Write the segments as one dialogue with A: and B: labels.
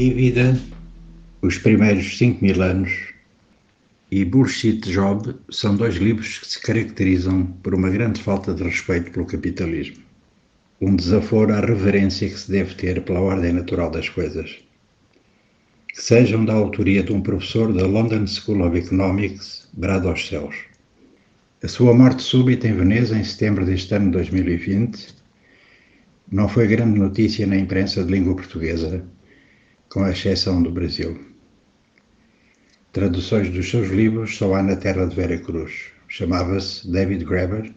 A: Dívida, Os Primeiros Cinco Mil Anos e Bullshit Job são dois livros que se caracterizam por uma grande falta de respeito pelo capitalismo. Um desaforo à reverência que se deve ter pela ordem natural das coisas. Que sejam da autoria de um professor da London School of Economics, brado aos céus. A sua morte súbita em Veneza em setembro deste ano de 2020 não foi grande notícia na imprensa de língua portuguesa, com exceção do Brasil. Traduções dos seus livros só há na terra de Vera Cruz. Chamava-se David Graeber,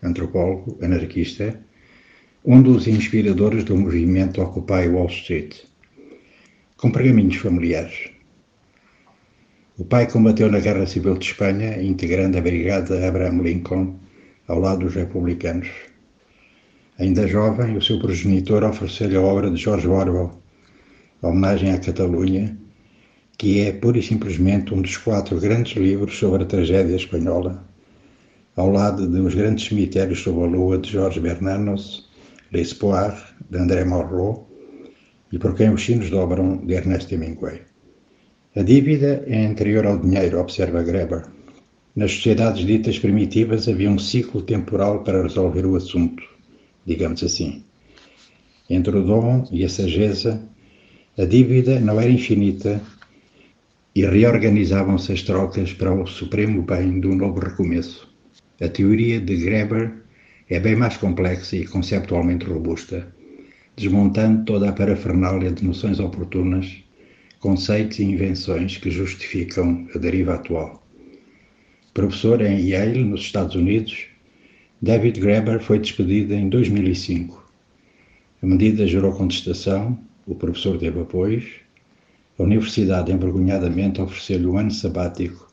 A: antropólogo, anarquista, um dos inspiradores do movimento Occupy Wall Street, com pergaminhos familiares. O pai combateu na Guerra Civil de Espanha, integrando a Brigada Abraham Lincoln ao lado dos republicanos. Ainda jovem, o seu progenitor ofereceu-lhe a obra de George Orwell, homenagem à Catalunha, que é pura e simplesmente um dos quatro grandes livros sobre a tragédia espanhola, ao lado de Os Grandes Cemitérios sob a Lua de Jorge Bernanos, L'Espoir, de André Malraux, e Por Quem os Sinos Dobram, de Ernesto Hemingway. A dívida é anterior ao dinheiro, observa Greber. Nas sociedades ditas primitivas havia um ciclo temporal para resolver o assunto digamos assim. Entre o dom e a sageza, a dívida não era infinita e reorganizavam-se as trocas para o supremo bem do novo recomeço. A teoria de Greber é bem mais complexa e conceptualmente robusta, desmontando toda a parafernália de noções oportunas, conceitos e invenções que justificam a deriva atual. Professor em Yale, nos Estados Unidos, David Graeber foi despedido em 2005. A medida gerou contestação, o professor teve apoios, a universidade envergonhadamente ofereceu-lhe um ano sabático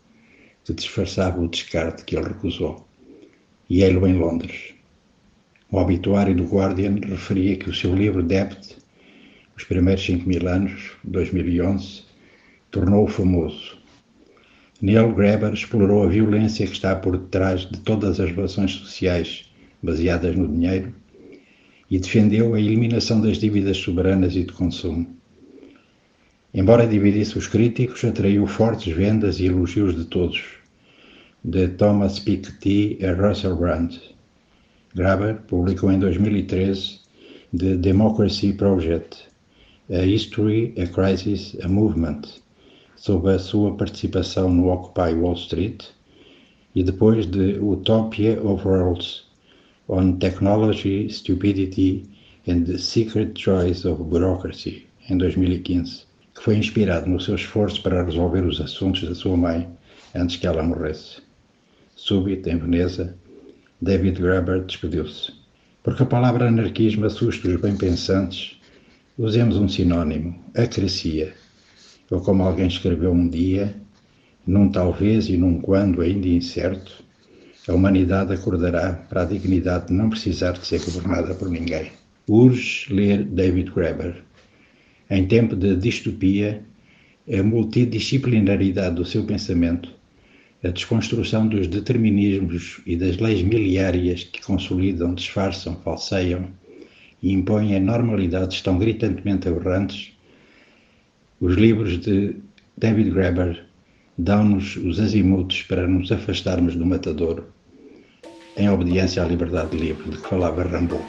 A: que disfarçava o descarte que ele recusou. E ele em Londres. O obituário do Guardian referia que o seu livro Debt, Os Primeiros Cinco Mil Anos, 2011, tornou-o famoso Neil Graeber explorou a violência que está por detrás de todas as relações sociais baseadas no dinheiro e defendeu a eliminação das dívidas soberanas e de consumo. Embora dividisse os críticos, atraiu fortes vendas e elogios de todos, de Thomas Piketty a Russell Brand. Graeber publicou em 2013 The Democracy Project, A History, a Crisis, a Movement, sobre a sua participação no Occupy Wall Street e depois de Utopia of Worlds on Technology, Stupidity and the Secret Choice of Bureaucracy, em 2015, que foi inspirado no seu esforço para resolver os assuntos da sua mãe antes que ela morresse. Súbito, em Veneza, David Graeber despediu-se. Porque a palavra anarquismo assusta os bem-pensantes, usemos um sinônimo, acracia ou como alguém escreveu um dia, num talvez e num quando ainda incerto, a humanidade acordará para a dignidade de não precisar de ser governada por ninguém. Urge ler David Graeber. Em tempo de distopia, a multidisciplinaridade do seu pensamento, a desconstrução dos determinismos e das leis miliárias que consolidam, disfarçam, falseiam e impõem normalidades tão gritantemente aberrantes os livros de David Graeber dão-nos os azimutos para nos afastarmos do matador, em obediência à liberdade livre de que falava Rambaud.